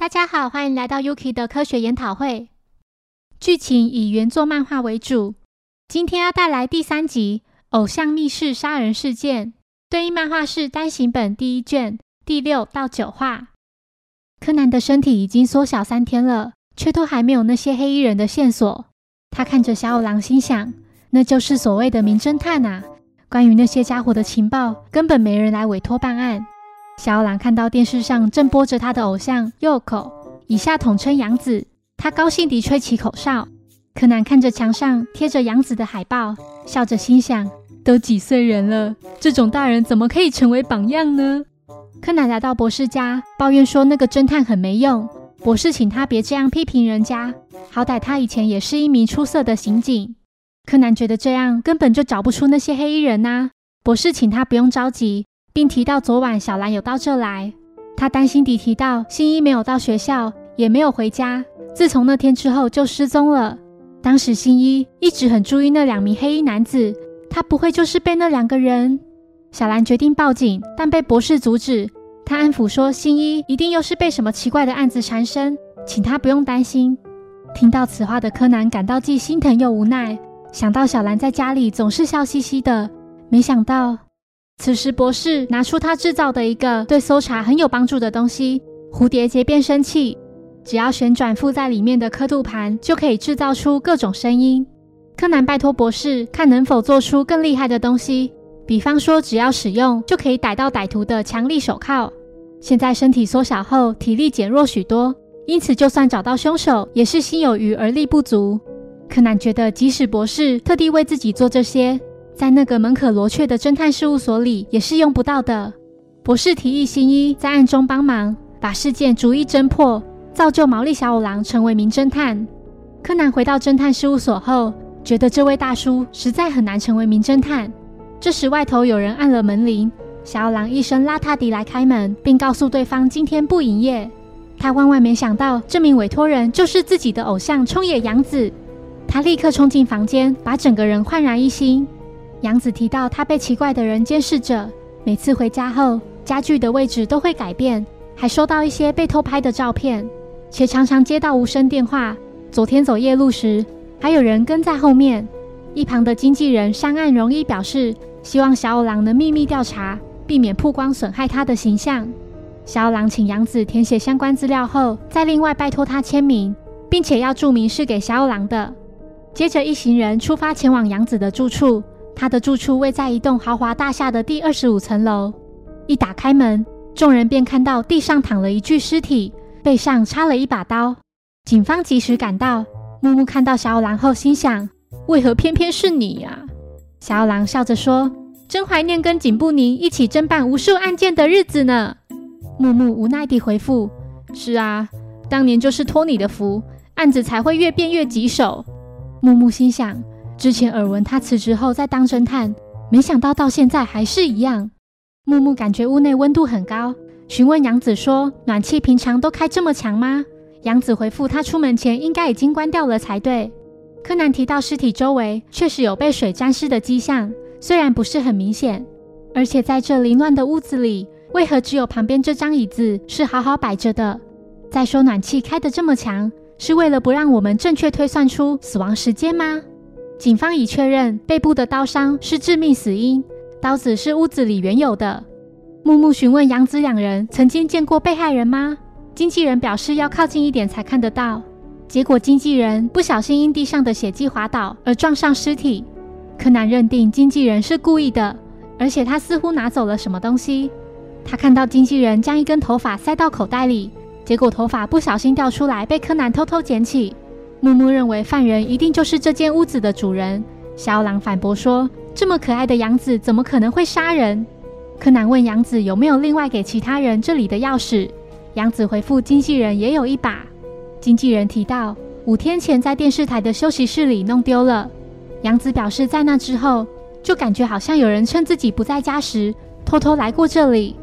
大家好，欢迎来到 Yuki 的科学研讨会。剧情以原作漫画为主。今天要带来第三集《偶像密室杀人事件》，对应漫画是单行本第一卷第六到九话。柯南的身体已经缩小三天了，却都还没有那些黑衣人的线索。他看着小五郎，心想：那就是所谓的名侦探啊！关于那些家伙的情报，根本没人来委托办案。小五郎看到电视上正播着他的偶像右口，以下统称杨子。他高兴地吹起口哨。柯南看着墙上贴着杨子的海报，笑着心想：都几岁人了，这种大人怎么可以成为榜样呢？柯南来到博士家，抱怨说那个侦探很没用。博士请他别这样批评人家，好歹他以前也是一名出色的刑警。柯南觉得这样根本就找不出那些黑衣人呐。博士请他不用着急。并提到昨晚小兰有到这来，他担心地提到新一没有到学校，也没有回家，自从那天之后就失踪了。当时新一一直很注意那两名黑衣男子，他不会就是被那两个人？小兰决定报警，但被博士阻止。他安抚说新一一定又是被什么奇怪的案子缠身，请他不用担心。听到此话的柯南感到既心疼又无奈，想到小兰在家里总是笑嘻嘻的，没想到。此时，博士拿出他制造的一个对搜查很有帮助的东西——蝴蝶结变声器。只要旋转附在里面的刻度盘，就可以制造出各种声音。柯南拜托博士看能否做出更厉害的东西，比方说，只要使用就可以逮到歹徒的强力手铐。现在身体缩小后，体力减弱许多，因此就算找到凶手，也是心有余而力不足。柯南觉得，即使博士特地为自己做这些。在那个门可罗雀的侦探事务所里，也是用不到的。博士提议新一在暗中帮忙，把事件逐一侦破，造就毛利小五郎成为名侦探。柯南回到侦探事务所后，觉得这位大叔实在很难成为名侦探。这时，外头有人按了门铃，小五郎一声邋遢地来开门，并告诉对方今天不营业。他万万没想到，这名委托人就是自己的偶像冲野洋子。他立刻冲进房间，把整个人焕然一新。杨子提到，他被奇怪的人监视着，每次回家后，家具的位置都会改变，还收到一些被偷拍的照片，且常常接到无声电话。昨天走夜路时，还有人跟在后面。一旁的经纪人上岸容一表示，希望小五郎能秘密调查，避免曝光损害他的形象。小五郎请杨子填写相关资料后，再另外拜托他签名，并且要注明是给小五郎的。接着，一行人出发前往杨子的住处。他的住处位在一栋豪华大厦的第二十五层楼。一打开门，众人便看到地上躺了一具尸体，背上插了一把刀。警方及时赶到。木木看到小五郎后，心想：为何偏偏是你呀？小五郎笑着说：“真怀念跟警部您一起侦办无数案件的日子呢。”木木无奈地回复：“是啊，当年就是托你的福，案子才会越变越棘手。”木木心想。之前耳闻他辞职后在当侦探，没想到到现在还是一样。木木感觉屋内温度很高，询问杨子说：“暖气平常都开这么强吗？”杨子回复：“他出门前应该已经关掉了才对。”柯南提到尸体周围确实有被水沾湿的迹象，虽然不是很明显，而且在这凌乱的屋子里，为何只有旁边这张椅子是好好摆着的？再说暖气开得这么强，是为了不让我们正确推算出死亡时间吗？警方已确认背部的刀伤是致命死因，刀子是屋子里原有的。木木询问杨子两人曾经见过被害人吗？经纪人表示要靠近一点才看得到。结果经纪人不小心因地上的血迹滑倒而撞上尸体。柯南认定经纪人是故意的，而且他似乎拿走了什么东西。他看到经纪人将一根头发塞到口袋里，结果头发不小心掉出来，被柯南偷偷捡起。木木认为犯人一定就是这间屋子的主人。小狼反驳说：“这么可爱的杨子怎么可能会杀人？”柯南问杨子有没有另外给其他人这里的钥匙。杨子回复：“经纪人也有一把。”经纪人提到五天前在电视台的休息室里弄丢了。杨子表示，在那之后就感觉好像有人趁自己不在家时偷偷来过这里。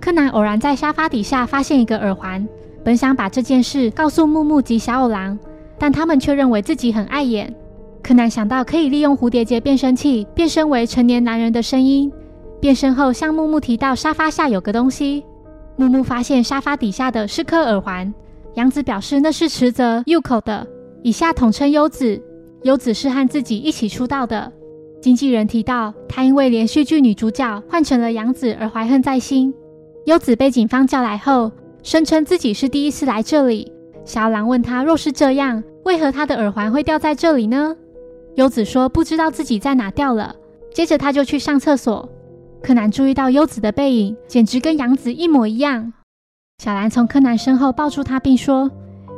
柯南偶然在沙发底下发现一个耳环，本想把这件事告诉木木及小五郎。但他们却认为自己很碍眼。柯南想到可以利用蝴蝶结变声器变身为成年男人的声音。变身后，向木木提到沙发下有个东西。木木发现沙发底下的是颗耳环，杨子表示那是池泽 Yuko 的，以下统称优子。优子是和自己一起出道的。经纪人提到，他因为连续剧女主角换成了杨子而怀恨在心。优子被警方叫来后，声称自己是第一次来这里。小狼问他，若是这样，为何他的耳环会掉在这里呢？优子说不知道自己在哪掉了。接着他就去上厕所。柯南注意到优子的背影，简直跟杨子一模一样。小兰从柯南身后抱住他，并说：“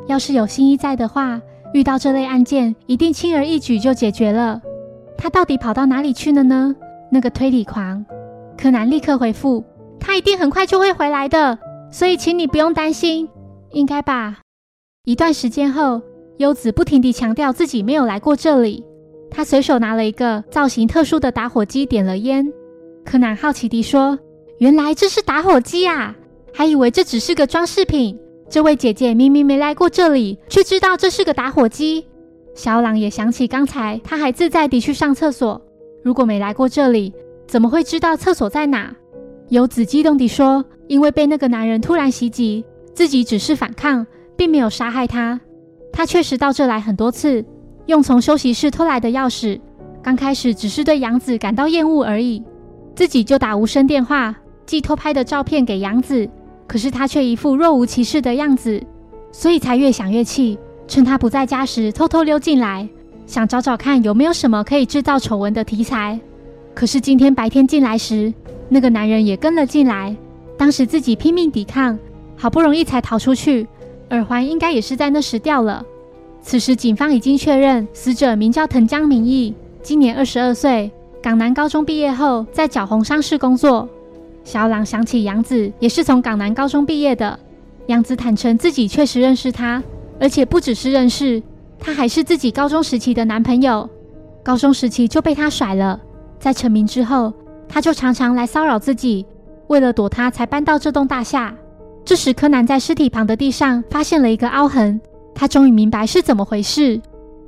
要是有新一在的话，遇到这类案件，一定轻而易举就解决了。他到底跑到哪里去了呢？那个推理狂！”柯南立刻回复：“他一定很快就会回来的，所以请你不用担心，应该吧。”一段时间后，优子不停地强调自己没有来过这里。他随手拿了一个造型特殊的打火机，点了烟。柯南好奇地说：“原来这是打火机啊！”还以为这只是个装饰品。这位姐姐明明没来过这里，却知道这是个打火机。小朗也想起刚才他还自在地去上厕所，如果没来过这里，怎么会知道厕所在哪？游子激动地说：“因为被那个男人突然袭击，自己只是反抗，并没有杀害他。他确实到这来很多次，用从休息室偷来的钥匙。刚开始只是对杨子感到厌恶而已，自己就打无声电话，寄偷拍的照片给杨子。”可是他却一副若无其事的样子，所以才越想越气。趁他不在家时，偷偷溜进来，想找找看有没有什么可以制造丑闻的题材。可是今天白天进来时，那个男人也跟了进来。当时自己拼命抵抗，好不容易才逃出去，耳环应该也是在那时掉了。此时警方已经确认，死者名叫藤江明义，今年二十二岁，港南高中毕业后在角红商事工作。小朗想起杨子也是从港南高中毕业的。杨子坦诚自己确实认识他，而且不只是认识，他还是自己高中时期的男朋友。高中时期就被他甩了，在成名之后，他就常常来骚扰自己。为了躲他，才搬到这栋大厦。这时，柯南在尸体旁的地上发现了一个凹痕，他终于明白是怎么回事。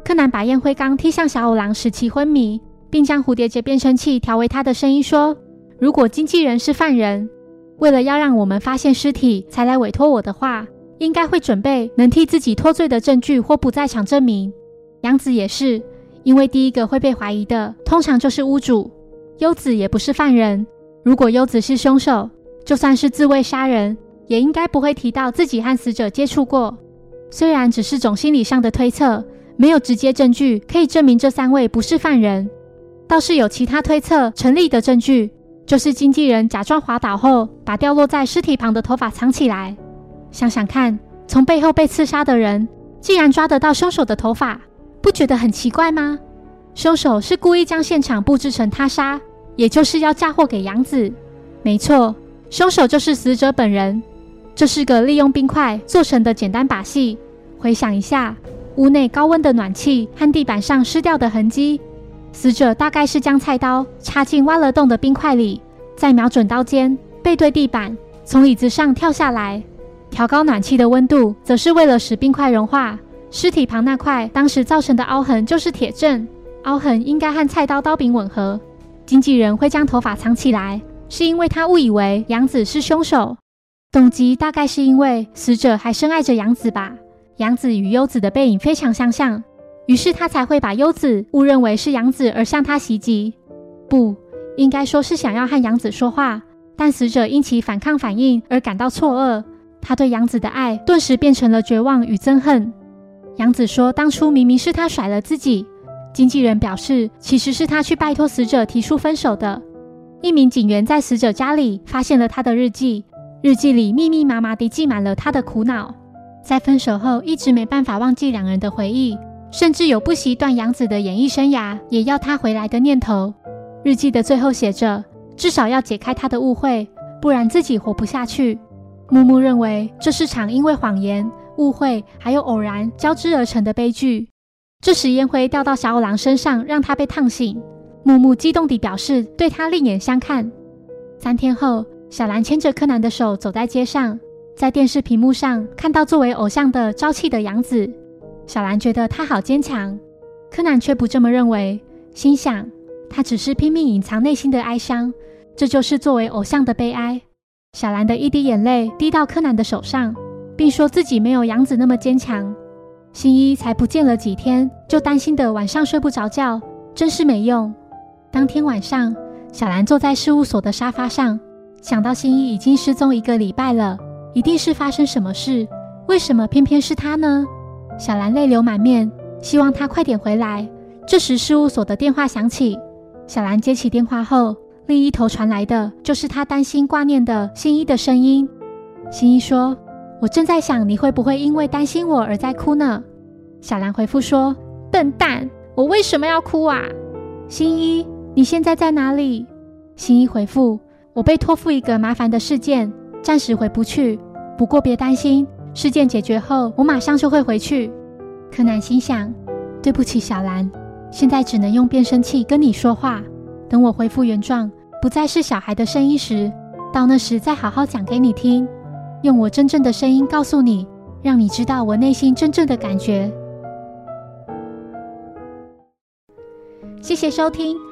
柯南把烟灰缸踢向小五郎，使其昏迷，并将蝴蝶结变声器调为他的声音，说。如果经纪人是犯人，为了要让我们发现尸体才来委托我的话，应该会准备能替自己脱罪的证据或不在场证明。杨子也是，因为第一个会被怀疑的通常就是屋主。优子也不是犯人，如果优子是凶手，就算是自卫杀人，也应该不会提到自己和死者接触过。虽然只是种心理上的推测，没有直接证据可以证明这三位不是犯人，倒是有其他推测成立的证据。就是经纪人假装滑倒后，把掉落在尸体旁的头发藏起来。想想看，从背后被刺杀的人，竟然抓得到凶手的头发，不觉得很奇怪吗？凶手是故意将现场布置成他杀，也就是要嫁祸给杨子。没错，凶手就是死者本人。这是个利用冰块做成的简单把戏。回想一下，屋内高温的暖气和地板上湿掉的痕迹。死者大概是将菜刀插进挖了洞的冰块里，再瞄准刀尖，背对地板，从椅子上跳下来。调高暖气的温度，则是为了使冰块融化。尸体旁那块当时造成的凹痕就是铁证，凹痕应该和菜刀刀柄吻合。经纪人会将头发藏起来，是因为他误以为杨子是凶手。动机大概是因为死者还深爱着杨子吧。杨子与优子的背影非常相像。于是他才会把优子误认为是杨子而向他袭击，不应该说是想要和杨子说话，但死者因其反抗反应而感到错愕，他对杨子的爱顿时变成了绝望与憎恨。杨子说，当初明明是他甩了自己。经纪人表示，其实是他去拜托死者提出分手的。一名警员在死者家里发现了他的日记，日记里密密麻麻地记满了他的苦恼，在分手后一直没办法忘记两人的回忆。甚至有不惜断杨子的演艺生涯，也要他回来的念头。日记的最后写着：“至少要解开他的误会，不然自己活不下去。”木木认为这是场因为谎言、误会还有偶然交织而成的悲剧。这时烟灰掉到小五郎身上，让他被烫醒。木木激动地表示对他另眼相看。三天后，小兰牵着柯南的手走在街上，在电视屏幕上看到作为偶像的朝气的杨子。小兰觉得他好坚强，柯南却不这么认为，心想他只是拼命隐藏内心的哀伤，这就是作为偶像的悲哀。小兰的一滴眼泪滴到柯南的手上，并说自己没有杨子那么坚强。新一才不见了几天，就担心的晚上睡不着觉，真是没用。当天晚上，小兰坐在事务所的沙发上，想到新一已经失踪一个礼拜了，一定是发生什么事。为什么偏偏是他呢？小兰泪流满面，希望他快点回来。这时，事务所的电话响起。小兰接起电话后，另一头传来的就是她担心挂念的新一的声音。新一说：“我正在想，你会不会因为担心我而在哭呢？”小兰回复说：“笨蛋，我为什么要哭啊？”新一，你现在在哪里？新一回复：“我被托付一个麻烦的事件，暂时回不去。不过别担心，事件解决后，我马上就会回去。”柯南心想：“对不起，小兰。”现在只能用变声器跟你说话。等我恢复原状，不再是小孩的声音时，到那时再好好讲给你听，用我真正的声音告诉你，让你知道我内心真正的感觉。谢谢收听。